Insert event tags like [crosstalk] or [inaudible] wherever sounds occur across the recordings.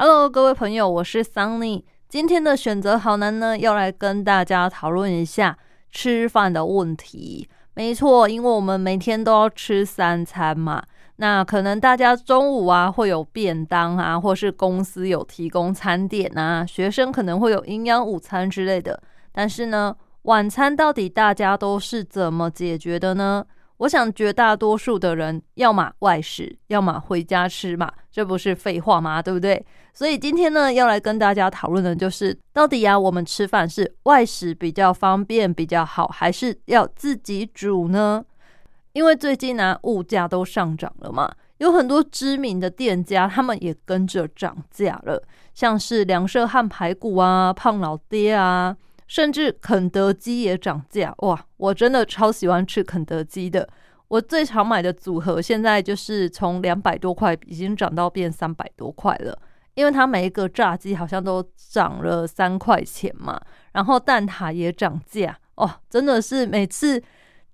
Hello，各位朋友，我是 Sunny。今天的选择好难呢，要来跟大家讨论一下吃饭的问题。没错，因为我们每天都要吃三餐嘛。那可能大家中午啊会有便当啊，或是公司有提供餐点啊，学生可能会有营养午餐之类的。但是呢，晚餐到底大家都是怎么解决的呢？我想绝大多数的人，要么外食，要么回家吃嘛，这不是废话吗？对不对？所以今天呢，要来跟大家讨论的就是，到底呀，我们吃饭是外食比较方便比较好，还是要自己煮呢？因为最近呢，物价都上涨了嘛，有很多知名的店家，他们也跟着涨价了，像是梁舍汉排骨啊、胖老爹啊。甚至肯德基也涨价哇！我真的超喜欢吃肯德基的。我最常买的组合现在就是从两百多块已经涨到变三百多块了，因为它每一个炸鸡好像都涨了三块钱嘛。然后蛋挞也涨价哦，真的是每次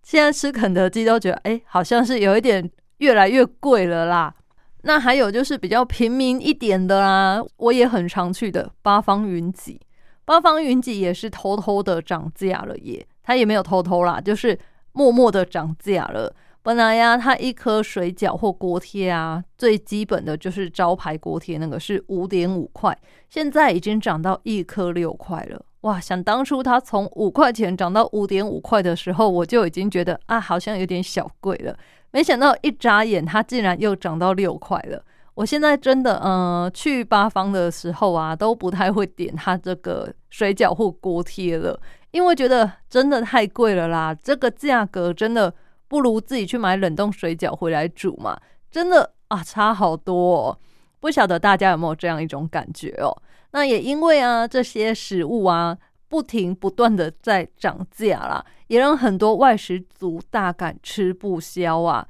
现在吃肯德基都觉得哎，好像是有一点越来越贵了啦。那还有就是比较平民一点的啦，我也很常去的八方云集。八方云集也是偷偷的涨价了耶，他也没有偷偷啦，就是默默的涨价了。本来呀，它一颗水饺或锅贴啊，最基本的就是招牌锅贴那个是五点五块，现在已经涨到一颗六块了。哇，想当初它从五块钱涨到五点五块的时候，我就已经觉得啊，好像有点小贵了。没想到一眨眼，它竟然又涨到六块了。我现在真的，嗯，去八方的时候啊，都不太会点它这个水饺或锅贴了，因为觉得真的太贵了啦。这个价格真的不如自己去买冷冻水饺回来煮嘛，真的啊，差好多。哦。不晓得大家有没有这样一种感觉哦？那也因为啊，这些食物啊，不停不断的在涨价啦，也让很多外食族大感吃不消啊。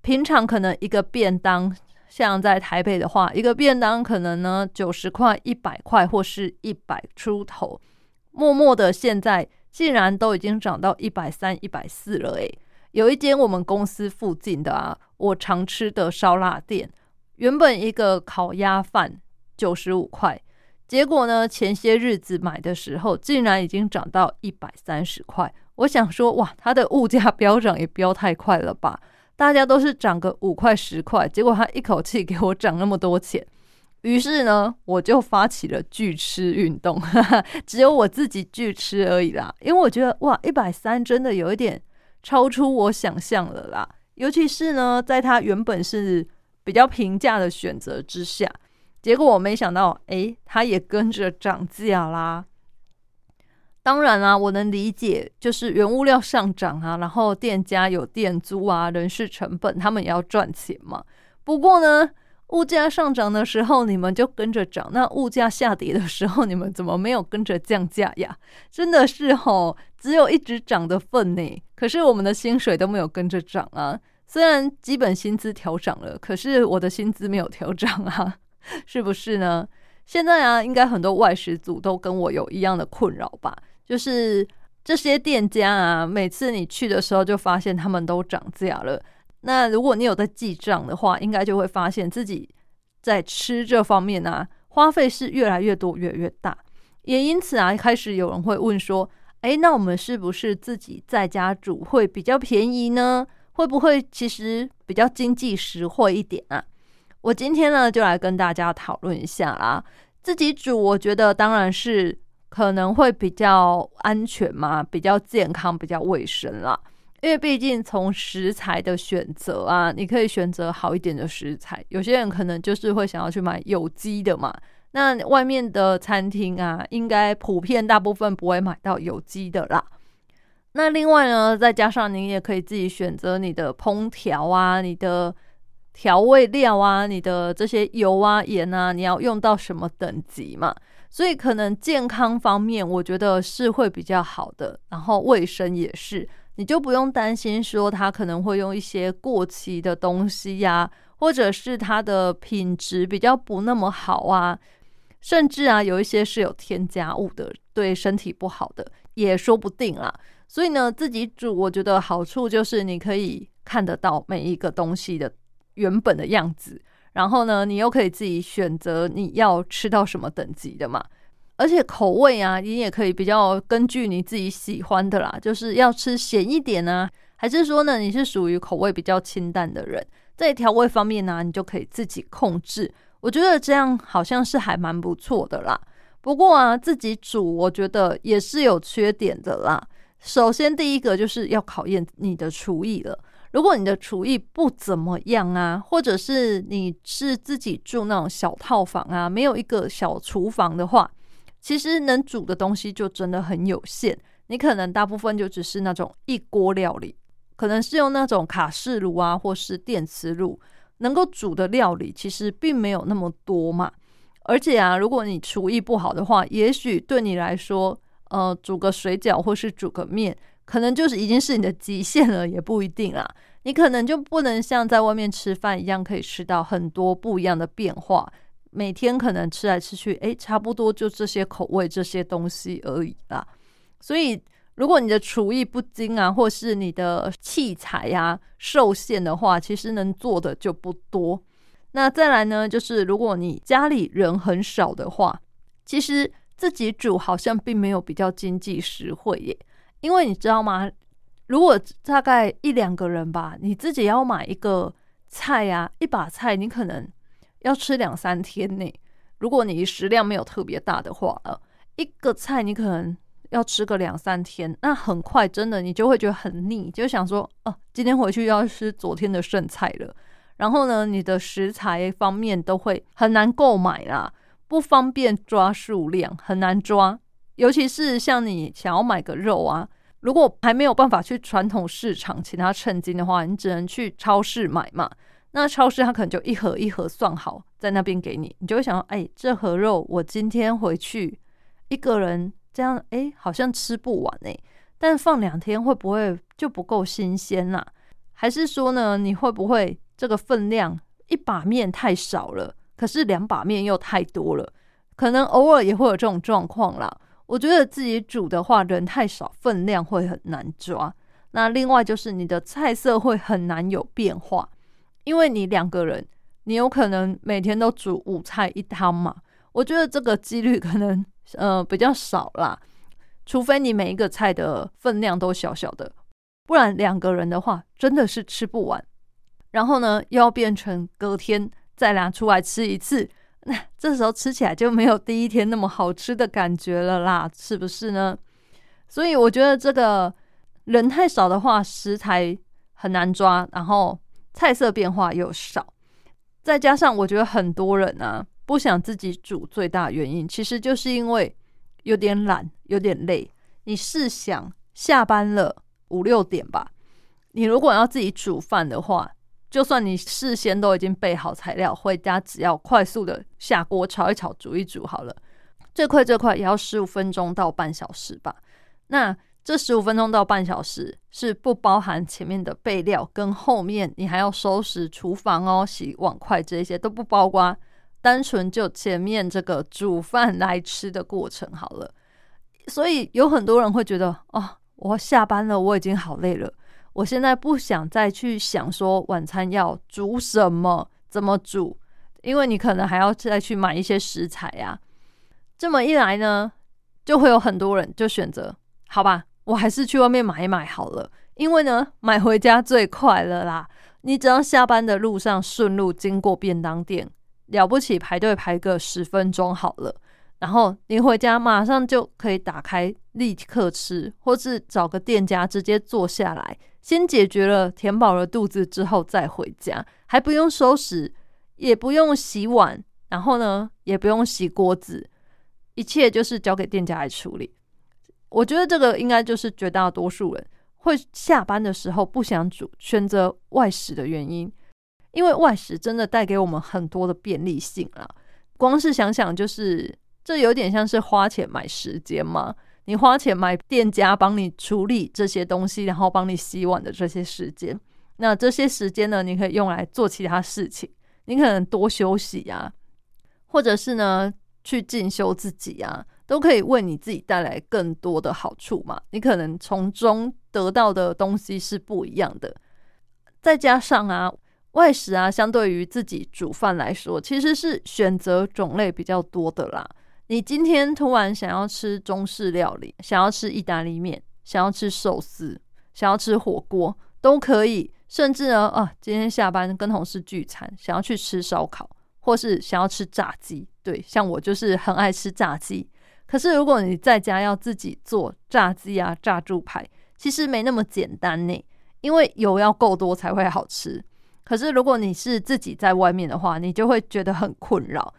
平常可能一个便当。像在台北的话，一个便当可能呢九十块、一百块或是一百出头，默默的现在竟然都已经涨到一百三、一百四了诶，有一间我们公司附近的啊，我常吃的烧腊店，原本一个烤鸭饭九十五块，结果呢前些日子买的时候，竟然已经涨到一百三十块。我想说，哇，它的物价飙涨也飙太快了吧？大家都是涨个五块十块，结果他一口气给我涨那么多钱，于是呢，我就发起了拒吃运动，[laughs] 只有我自己拒吃而已啦。因为我觉得哇，一百三真的有一点超出我想象了啦，尤其是呢，在它原本是比较平价的选择之下，结果我没想到，诶，它也跟着涨价啦。当然啦，我能理解，就是原物料上涨啊，然后店家有店租啊、人事成本，他们也要赚钱嘛。不过呢，物价上涨的时候，你们就跟着涨；那物价下跌的时候，你们怎么没有跟着降价呀？真的是吼，只有一直涨的份呢。可是我们的薪水都没有跟着涨啊。虽然基本薪资调涨了，可是我的薪资没有调涨啊，[laughs] 是不是呢？现在啊，应该很多外食组都跟我有一样的困扰吧。就是这些店家啊，每次你去的时候就发现他们都涨价了。那如果你有在记账的话，应该就会发现自己在吃这方面啊，花费是越来越多、越来越大。也因此啊，开始有人会问说：“哎，那我们是不是自己在家煮会比较便宜呢？会不会其实比较经济实惠一点啊？”我今天呢，就来跟大家讨论一下啦。自己煮，我觉得当然是。可能会比较安全嘛，比较健康，比较卫生啦。因为毕竟从食材的选择啊，你可以选择好一点的食材。有些人可能就是会想要去买有机的嘛。那外面的餐厅啊，应该普遍大部分不会买到有机的啦。那另外呢，再加上你也可以自己选择你的烹调啊，你的调味料啊，你的这些油啊、盐啊，你要用到什么等级嘛？所以可能健康方面，我觉得是会比较好的，然后卫生也是，你就不用担心说它可能会用一些过期的东西呀，或者是它的品质比较不那么好啊，甚至啊有一些是有添加物的，对身体不好的也说不定啦。所以呢，自己煮，我觉得好处就是你可以看得到每一个东西的原本的样子。然后呢，你又可以自己选择你要吃到什么等级的嘛。而且口味啊，你也可以比较根据你自己喜欢的啦，就是要吃咸一点呢，还是说呢，你是属于口味比较清淡的人，在调味方面呢，你就可以自己控制。我觉得这样好像是还蛮不错的啦。不过啊，自己煮我觉得也是有缺点的啦。首先第一个就是要考验你的厨艺了。如果你的厨艺不怎么样啊，或者是你是自己住那种小套房啊，没有一个小厨房的话，其实能煮的东西就真的很有限。你可能大部分就只是那种一锅料理，可能是用那种卡式炉啊，或是电磁炉。能够煮的料理其实并没有那么多嘛，而且啊，如果你厨艺不好的话，也许对你来说，呃，煮个水饺或是煮个面，可能就是已经是你的极限了，也不一定啊。你可能就不能像在外面吃饭一样，可以吃到很多不一样的变化。每天可能吃来吃去，诶，差不多就这些口味、这些东西而已啦。所以。如果你的厨艺不精啊，或是你的器材呀受限的话，其实能做的就不多。那再来呢，就是如果你家里人很少的话，其实自己煮好像并没有比较经济实惠耶。因为你知道吗？如果大概一两个人吧，你自己要买一个菜呀，一把菜你可能要吃两三天呢。如果你食量没有特别大的话，呃，一个菜你可能。要吃个两三天，那很快真的你就会觉得很腻，就想说哦，今天回去要吃昨天的剩菜了。然后呢，你的食材方面都会很难购买啦，不方便抓数量，很难抓。尤其是像你想要买个肉啊，如果还没有办法去传统市场请他称斤的话，你只能去超市买嘛。那超市他可能就一盒一盒算好在那边给你，你就会想，哎，这盒肉我今天回去一个人。这样哎，好像吃不完哎，但放两天会不会就不够新鲜啦？还是说呢，你会不会这个分量一把面太少了，可是两把面又太多了？可能偶尔也会有这种状况啦。我觉得自己煮的话，人太少，分量会很难抓。那另外就是你的菜色会很难有变化，因为你两个人，你有可能每天都煮五菜一汤嘛。我觉得这个几率可能。[laughs] 呃，比较少啦，除非你每一个菜的分量都小小的，不然两个人的话真的是吃不完。然后呢，要变成隔天再拿出来吃一次，那这时候吃起来就没有第一天那么好吃的感觉了啦，是不是呢？所以我觉得这个人太少的话，食材很难抓，然后菜色变化又少，再加上我觉得很多人啊。不想自己煮，最大原因其实就是因为有点懒，有点累。你试想，下班了五六点吧，你如果要自己煮饭的话，就算你事先都已经备好材料，回家只要快速的下锅炒一炒，煮一煮好了，最快最快也要十五分钟到半小时吧。那这十五分钟到半小时是不包含前面的备料，跟后面你还要收拾厨房哦、洗碗筷这些都不包括。单纯就前面这个煮饭来吃的过程好了，所以有很多人会觉得哦，我下班了，我已经好累了，我现在不想再去想说晚餐要煮什么、怎么煮，因为你可能还要再去买一些食材呀。这么一来呢，就会有很多人就选择好吧，我还是去外面买一买好了，因为呢，买回家最快了啦。你只要下班的路上顺路经过便当店。了不起，排队排个十分钟好了，然后你回家马上就可以打开，立刻吃，或是找个店家直接坐下来，先解决了填饱了肚子之后再回家，还不用收拾，也不用洗碗，然后呢也不用洗锅子，一切就是交给店家来处理。我觉得这个应该就是绝大多数人会下班的时候不想煮，选择外食的原因。因为外食真的带给我们很多的便利性啊！光是想想，就是这有点像是花钱买时间嘛。你花钱买店家帮你处理这些东西，然后帮你洗碗的这些时间，那这些时间呢，你可以用来做其他事情。你可能多休息呀，或者是呢去进修自己啊，都可以为你自己带来更多的好处嘛。你可能从中得到的东西是不一样的，再加上啊。外食啊，相对于自己煮饭来说，其实是选择种类比较多的啦。你今天突然想要吃中式料理，想要吃意大利面，想要吃寿司，想要吃火锅，都可以。甚至呢，啊，今天下班跟同事聚餐，想要去吃烧烤，或是想要吃炸鸡。对，像我就是很爱吃炸鸡。可是如果你在家要自己做炸鸡啊、炸猪排，其实没那么简单呢，因为油要够多才会好吃。可是如果你是自己在外面的话，你就会觉得很困扰。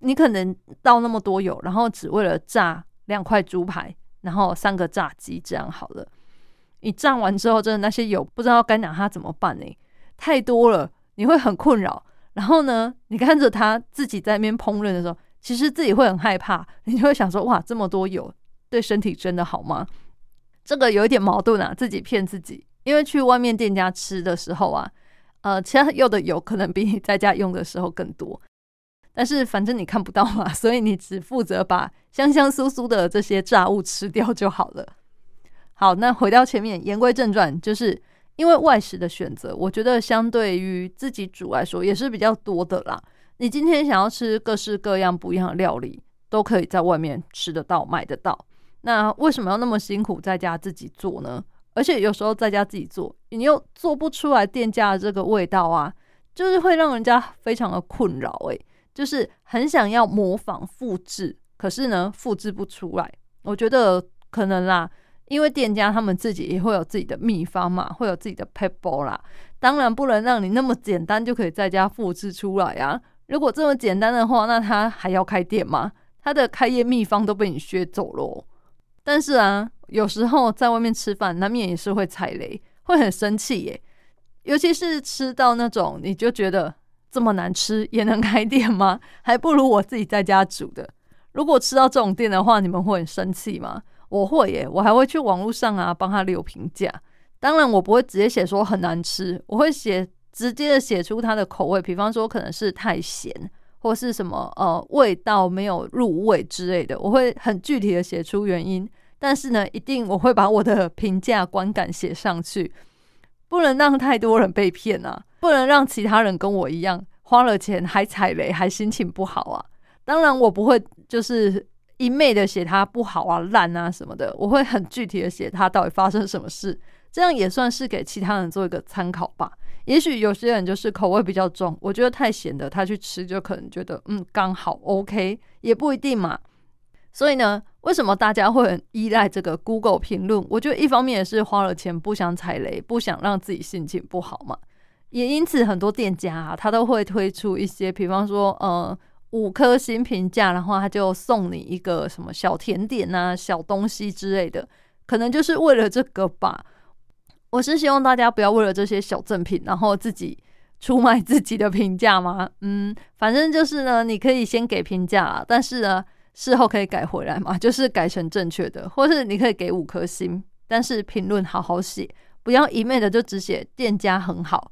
你可能倒那么多油，然后只为了炸两块猪排，然后三个炸鸡，这样好了。你炸完之后，真的那些油不知道该拿它怎么办呢？太多了，你会很困扰。然后呢，你看着他自己在那边烹饪的时候，其实自己会很害怕。你就会想说：哇，这么多油对身体真的好吗？这个有一点矛盾啊，自己骗自己。因为去外面店家吃的时候啊。呃，其他用的油可能比你在家用的时候更多，但是反正你看不到嘛，[laughs] 所以你只负责把香香酥酥的这些炸物吃掉就好了。好，那回到前面，言归正传，就是因为外食的选择，我觉得相对于自己煮来说也是比较多的啦。你今天想要吃各式各样不一样的料理，都可以在外面吃得到、买得到。那为什么要那么辛苦在家自己做呢？而且有时候在家自己做，你又做不出来店家的这个味道啊，就是会让人家非常的困扰。诶，就是很想要模仿复制，可是呢，复制不出来。我觉得可能啦，因为店家他们自己也会有自己的秘方嘛，会有自己的 paper 啦。当然不能让你那么简单就可以在家复制出来啊。如果这么简单的话，那他还要开店吗？他的开业秘方都被你学走喽。但是啊。有时候在外面吃饭，难免也是会踩雷，会很生气耶。尤其是吃到那种你就觉得这么难吃也能开店吗？[laughs] 还不如我自己在家煮的。如果吃到这种店的话，你们会很生气吗？我会耶，我还会去网络上啊帮他留评价。当然，我不会直接写说很难吃，我会写直接的写出它的口味，比方说可能是太咸，或是什么呃味道没有入味之类的，我会很具体的写出原因。但是呢，一定我会把我的评价观感写上去，不能让太多人被骗啊，不能让其他人跟我一样花了钱还踩雷，还心情不好啊。当然，我不会就是一昧的写它不好啊、烂啊什么的，我会很具体的写它到底发生什么事，这样也算是给其他人做一个参考吧。也许有些人就是口味比较重，我觉得太咸的，他去吃就可能觉得嗯刚好 OK，也不一定嘛。所以呢，为什么大家会很依赖这个 Google 评论？我觉得一方面也是花了钱，不想踩雷，不想让自己心情不好嘛。也因此，很多店家啊，他都会推出一些，比方说，呃，五颗星评价，然后他就送你一个什么小甜点啊、小东西之类的，可能就是为了这个吧。我是希望大家不要为了这些小赠品，然后自己出卖自己的评价吗？[laughs] 嗯，反正就是呢，你可以先给评价，但是呢。事后可以改回来嘛？[laughs] 就是改成正确的，或是你可以给五颗星，但是评论好好写，不要一昧的就只写店家很好。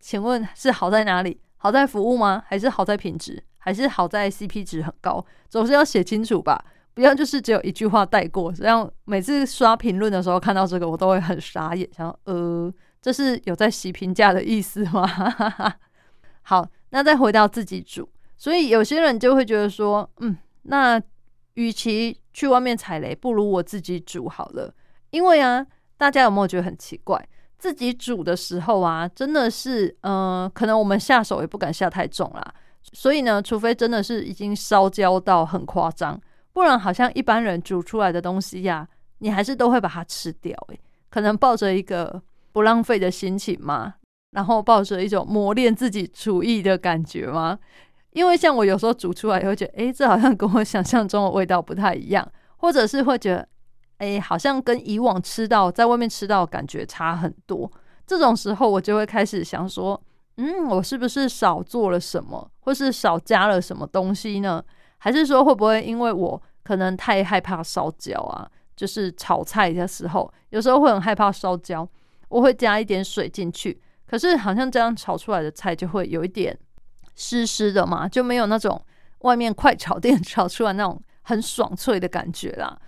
请问是好在哪里？好在服务吗？还是好在品质？还是好在 CP 值很高？总是要写清楚吧，不要就是只有一句话带过。这样每次刷评论的时候看到这个，我都会很傻眼，想呃，这是有在洗评价的意思吗？[laughs] 好，那再回到自己煮，所以有些人就会觉得说，嗯。那与其去外面踩雷，不如我自己煮好了。因为啊，大家有没有觉得很奇怪？自己煮的时候啊，真的是，嗯，可能我们下手也不敢下太重啦。所以呢，除非真的是已经烧焦到很夸张，不然好像一般人煮出来的东西呀，你还是都会把它吃掉。诶，可能抱着一个不浪费的心情嘛，然后抱着一种磨练自己厨艺的感觉吗？因为像我有时候煮出来也会觉得，哎，这好像跟我想象中的味道不太一样，或者是会觉得，哎，好像跟以往吃到在外面吃到感觉差很多。这种时候，我就会开始想说，嗯，我是不是少做了什么，或是少加了什么东西呢？还是说会不会因为我可能太害怕烧焦啊？就是炒菜的时候，有时候会很害怕烧焦，我会加一点水进去，可是好像这样炒出来的菜就会有一点。湿湿的嘛，就没有那种外面快炒店 [laughs] 炒出来那种很爽脆的感觉啦。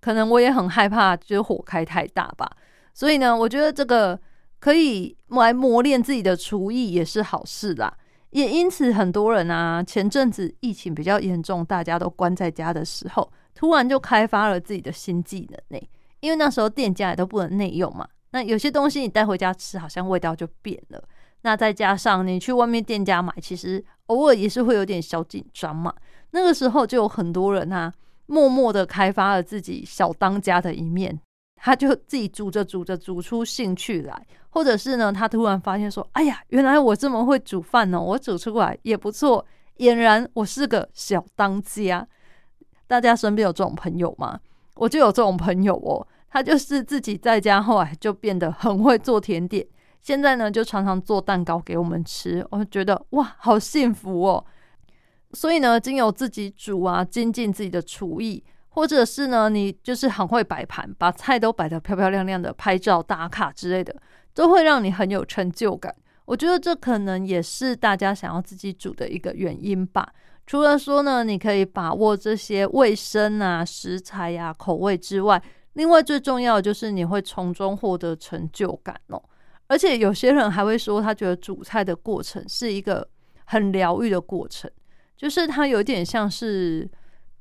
可能我也很害怕，就是火开太大吧。所以呢，我觉得这个可以来磨练自己的厨艺也是好事啦。也因此，很多人啊，前阵子疫情比较严重，大家都关在家的时候，突然就开发了自己的新技能呢。因为那时候店家也都不能内用嘛，那有些东西你带回家吃，好像味道就变了。那再加上你去外面店家买，其实偶尔也是会有点小紧张嘛。那个时候就有很多人啊，默默的开发了自己小当家的一面。他就自己煮着煮着煮出兴趣来，或者是呢，他突然发现说：“哎呀，原来我这么会煮饭呢，我煮出来也不错。”俨然我是个小当家。大家身边有这种朋友吗？我就有这种朋友哦。他就是自己在家，后来就变得很会做甜点。现在呢，就常常做蛋糕给我们吃，我觉得哇，好幸福哦！所以呢，经由自己煮啊，精进自己的厨艺，或者是呢，你就是很会摆盘，把菜都摆得漂漂亮亮的，拍照打卡之类的，都会让你很有成就感。我觉得这可能也是大家想要自己煮的一个原因吧。除了说呢，你可以把握这些卫生啊、食材呀、口味之外，另外最重要的就是你会从中获得成就感哦。而且有些人还会说，他觉得煮菜的过程是一个很疗愈的过程，就是它有点像是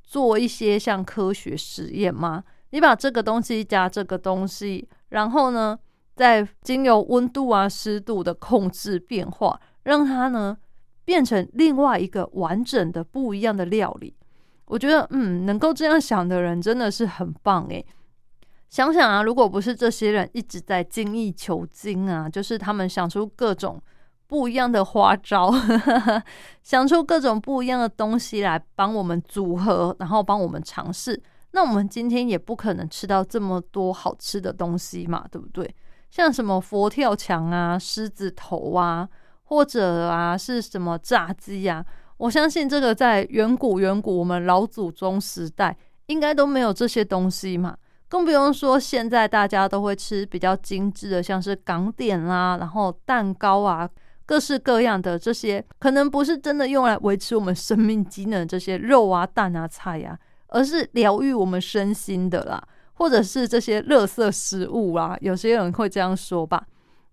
做一些像科学实验吗？你把这个东西加这个东西，然后呢，再经由温度啊、湿度的控制变化，让它呢变成另外一个完整的不一样的料理。我觉得，嗯，能够这样想的人真的是很棒诶。想想啊，如果不是这些人一直在精益求精啊，就是他们想出各种不一样的花招，[laughs] 想出各种不一样的东西来帮我们组合，然后帮我们尝试，那我们今天也不可能吃到这么多好吃的东西嘛，对不对？像什么佛跳墙啊、狮子头啊，或者啊是什么炸鸡啊，我相信这个在远古远古我们老祖宗时代应该都没有这些东西嘛。更不用说，现在大家都会吃比较精致的，像是港点啦，然后蛋糕啊，各式各样的这些，可能不是真的用来维持我们生命机能这些肉啊、蛋啊、菜呀，而是疗愈我们身心的啦，或者是这些垃圾食物啊，有些人会这样说吧，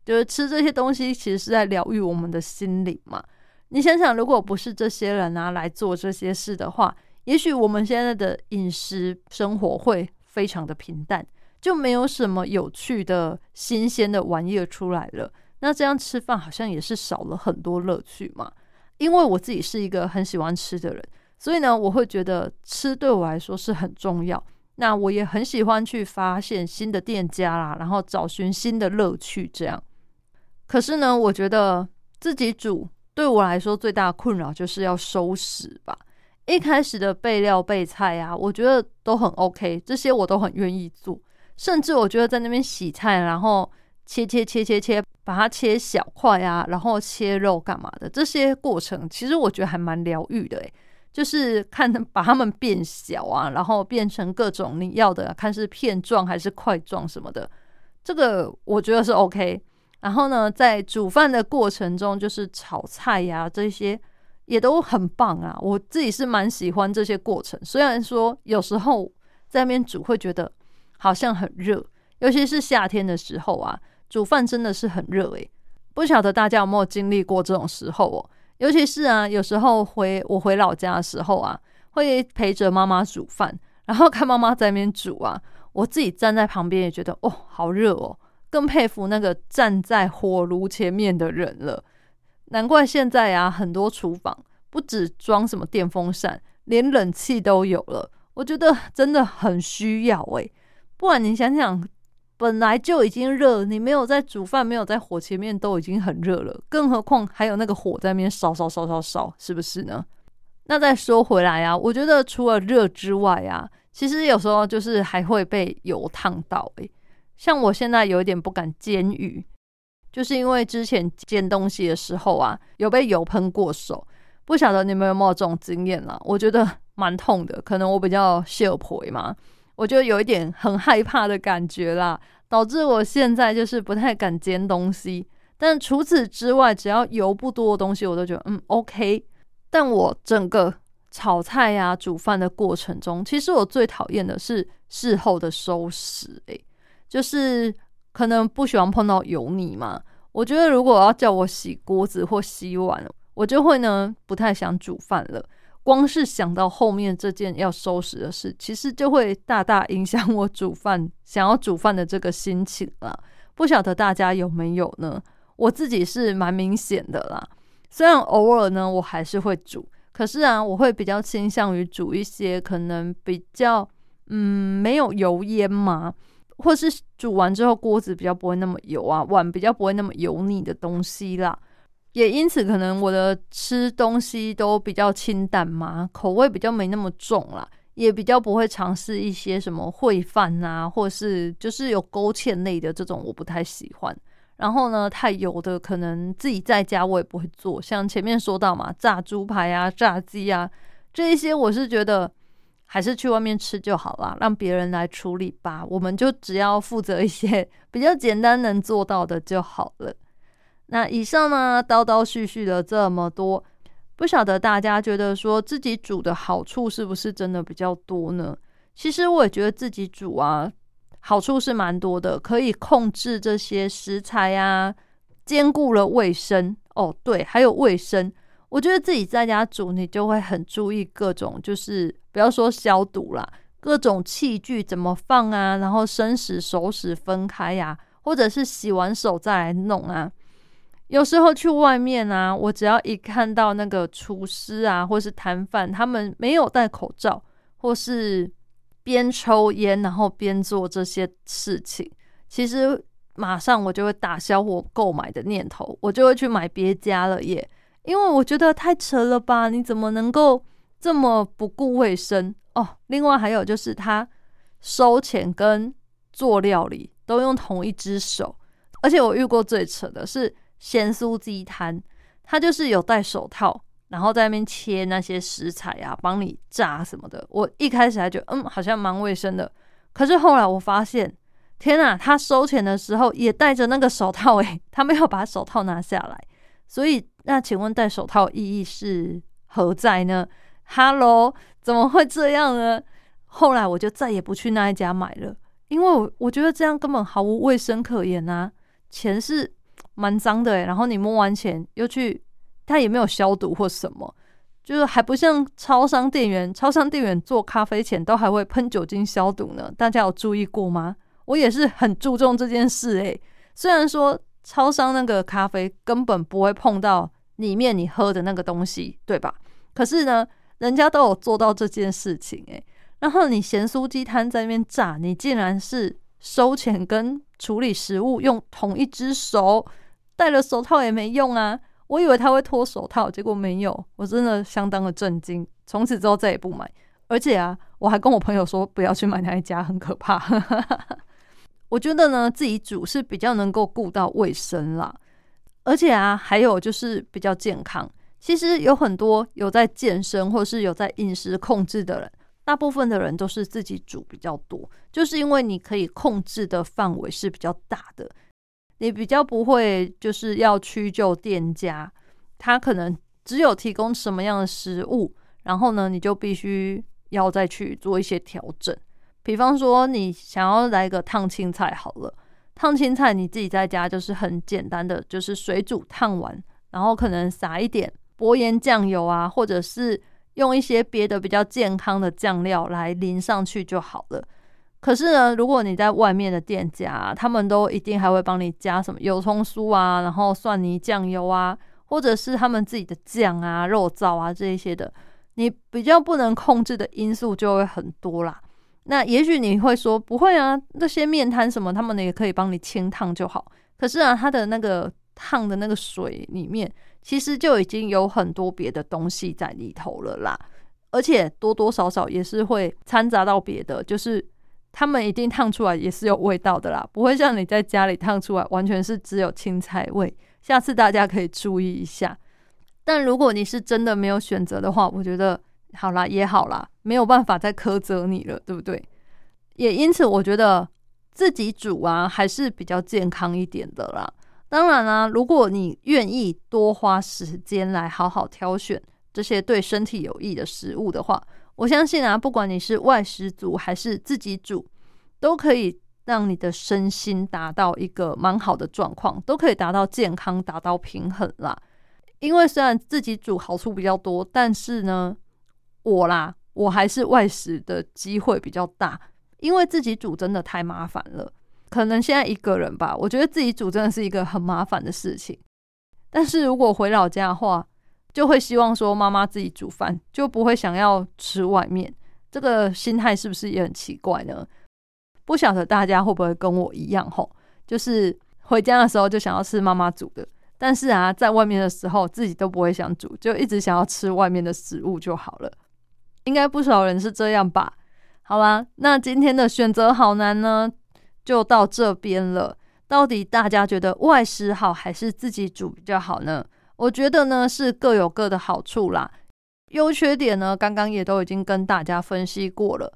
就是吃这些东西其实是在疗愈我们的心灵嘛。你想想，如果不是这些人啊来做这些事的话，也许我们现在的饮食生活会。非常的平淡，就没有什么有趣的新鲜的玩意儿出来了。那这样吃饭好像也是少了很多乐趣嘛。因为我自己是一个很喜欢吃的人，所以呢，我会觉得吃对我来说是很重要。那我也很喜欢去发现新的店家啦，然后找寻新的乐趣。这样，可是呢，我觉得自己煮对我来说最大的困扰就是要收拾吧。一开始的备料备菜啊，我觉得都很 OK，这些我都很愿意做。甚至我觉得在那边洗菜，然后切切切切切，把它切小块啊，然后切肉干嘛的，这些过程其实我觉得还蛮疗愈的诶，就是看把它们变小啊，然后变成各种你要的，看是片状还是块状什么的，这个我觉得是 OK。然后呢，在煮饭的过程中，就是炒菜呀这些。也都很棒啊！我自己是蛮喜欢这些过程，虽然说有时候在那边煮会觉得好像很热，尤其是夏天的时候啊，煮饭真的是很热诶。不晓得大家有没有经历过这种时候哦？尤其是啊，有时候回我回老家的时候啊，会陪着妈妈煮饭，然后看妈妈在那边煮啊，我自己站在旁边也觉得哦，好热哦，更佩服那个站在火炉前面的人了。难怪现在啊，很多厨房不止装什么电风扇，连冷气都有了。我觉得真的很需要诶，不然你想想，本来就已经热，你没有在煮饭，没有在火前面都已经很热了，更何况还有那个火在那边烧烧烧烧烧，是不是呢？那再说回来啊，我觉得除了热之外啊，其实有时候就是还会被油烫到诶。像我现在有一点不敢煎鱼。就是因为之前煎东西的时候啊，有被油喷过手，不晓得你们有没有这种经验啦？我觉得蛮痛的，可能我比较血婆嘛，我就有一点很害怕的感觉啦，导致我现在就是不太敢煎东西。但除此之外，只要油不多的东西，我都觉得嗯 OK。但我整个炒菜呀、煮饭的过程中，其实我最讨厌的是事后的收拾，诶，就是。可能不喜欢碰到油腻嘛。我觉得如果要叫我洗锅子或洗碗，我就会呢不太想煮饭了。光是想到后面这件要收拾的事，其实就会大大影响我煮饭 [laughs] 想要煮饭的这个心情了。不晓得大家有没有呢？我自己是蛮明显的啦。虽然偶尔呢我还是会煮，可是啊，我会比较倾向于煮一些可能比较嗯没有油烟嘛，或是煮完之后锅子比较不会那么油啊，碗比较不会那么油腻的东西啦。也因此，可能我的吃东西都比较清淡嘛，口味比较没那么重啦，也比较不会尝试一些什么烩饭啊，或是就是有勾芡类的这种，我不太喜欢。然后呢，太油的可能自己在家我也不会做，像前面说到嘛，炸猪排啊、炸鸡啊这一些，我是觉得还是去外面吃就好啦，让别人来处理吧，我们就只要负责一些 [laughs] 比较简单能做到的就好了。那以上呢，叨叨絮絮的这么多，不晓得大家觉得说自己煮的好处是不是真的比较多呢？其实我也觉得自己煮啊，好处是蛮多的，可以控制这些食材呀，兼顾了卫生哦，对，还有卫生。我觉得自己在家煮，你就会很注意各种，就是不要说消毒啦，各种器具怎么放啊，然后生食熟食分开呀，或者是洗完手再来弄啊。有时候去外面啊，我只要一看到那个厨师啊，或是摊贩，他们没有戴口罩，或是边抽烟然后边做这些事情，其实马上我就会打消我购买的念头，我就会去买别家了耶。因为我觉得太扯了吧？你怎么能够这么不顾卫生哦？另外还有就是他收钱跟做料理都用同一只手，而且我遇过最扯的是。咸酥鸡摊，他就是有戴手套，然后在那边切那些食材啊，帮你炸什么的。我一开始还觉得，嗯，好像蛮卫生的。可是后来我发现，天呐，他收钱的时候也戴着那个手套，诶，[laughs] 他没有把手套拿下来。所以，那请问戴手套意义是何在呢？Hello，怎么会这样呢？后来我就再也不去那一家买了，因为我我觉得这样根本毫无卫生可言啊，钱是。蛮脏的然后你摸完钱又去，他也没有消毒或什么，就是还不像超商店员，超商店员做咖啡前都还会喷酒精消毒呢。大家有注意过吗？我也是很注重这件事诶。虽然说超商那个咖啡根本不会碰到里面你喝的那个东西，对吧？可是呢，人家都有做到这件事情诶。然后你咸酥鸡摊在那边炸，你竟然是收钱跟处理食物用同一只手。戴了手套也没用啊！我以为他会脱手套，结果没有，我真的相当的震惊。从此之后再也不买，而且啊，我还跟我朋友说不要去买那一家，很可怕。[laughs] 我觉得呢，自己煮是比较能够顾到卫生啦，而且啊，还有就是比较健康。其实有很多有在健身或是有在饮食控制的人，大部分的人都是自己煮比较多，就是因为你可以控制的范围是比较大的。你比较不会就是要屈就店家，他可能只有提供什么样的食物，然后呢，你就必须要再去做一些调整。比方说，你想要来个烫青菜好了，烫青菜你自己在家就是很简单的，就是水煮烫完，然后可能撒一点薄盐酱油啊，或者是用一些别的比较健康的酱料来淋上去就好了。可是呢，如果你在外面的店家，他们都一定还会帮你加什么油葱酥啊，然后蒜泥酱油啊，或者是他们自己的酱啊、肉燥啊这一些的，你比较不能控制的因素就会很多啦。那也许你会说不会啊，那些面摊什么，他们也可以帮你清烫就好。可是啊，它的那个烫的那个水里面，其实就已经有很多别的东西在里头了啦，而且多多少少也是会掺杂到别的，就是。他们一定烫出来也是有味道的啦，不会像你在家里烫出来完全是只有青菜味。下次大家可以注意一下。但如果你是真的没有选择的话，我觉得好啦也好啦，没有办法再苛责你了，对不对？也因此，我觉得自己煮啊还是比较健康一点的啦。当然啦，如果你愿意多花时间来好好挑选这些对身体有益的食物的话。我相信啊，不管你是外食族还是自己煮，都可以让你的身心达到一个蛮好的状况，都可以达到健康，达到平衡啦。因为虽然自己煮好处比较多，但是呢，我啦，我还是外食的机会比较大，因为自己煮真的太麻烦了。可能现在一个人吧，我觉得自己煮真的是一个很麻烦的事情。但是如果回老家的话，就会希望说妈妈自己煮饭，就不会想要吃外面。这个心态是不是也很奇怪呢？不晓得大家会不会跟我一样吼，就是回家的时候就想要吃妈妈煮的，但是啊，在外面的时候自己都不会想煮，就一直想要吃外面的食物就好了。应该不少人是这样吧？好啦，那今天的选择好难呢，就到这边了。到底大家觉得外食好还是自己煮比较好呢？我觉得呢是各有各的好处啦，优缺点呢刚刚也都已经跟大家分析过了。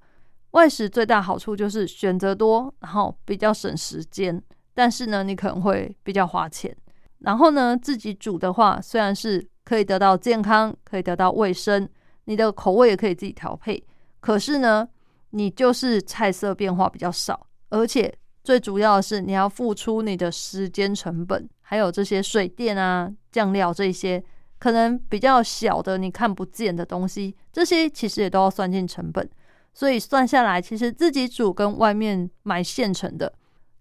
外食最大好处就是选择多，然后比较省时间，但是呢你可能会比较花钱。然后呢自己煮的话，虽然是可以得到健康，可以得到卫生，你的口味也可以自己调配，可是呢你就是菜色变化比较少，而且。最主要的是，你要付出你的时间成本，还有这些水电啊、酱料这些，可能比较小的你看不见的东西，这些其实也都要算进成本。所以算下来，其实自己煮跟外面买现成的，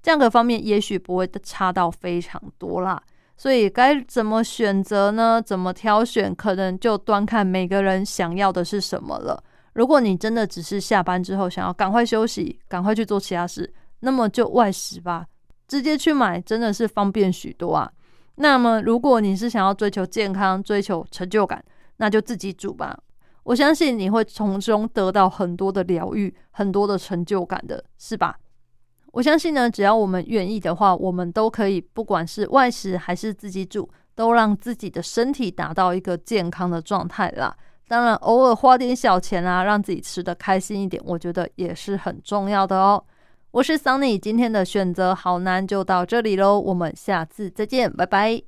价格方面也许不会差到非常多啦。所以该怎么选择呢？怎么挑选，可能就端看每个人想要的是什么了。如果你真的只是下班之后想要赶快休息，赶快去做其他事。那么就外食吧，直接去买真的是方便许多啊。那么如果你是想要追求健康、追求成就感，那就自己煮吧。我相信你会从中得到很多的疗愈、很多的成就感的，是吧？我相信呢，只要我们愿意的话，我们都可以，不管是外食还是自己煮，都让自己的身体达到一个健康的状态啦。当然，偶尔花点小钱啊，让自己吃的开心一点，我觉得也是很重要的哦。我是 Sunny，今天的选择好难，就到这里喽，我们下次再见，拜拜。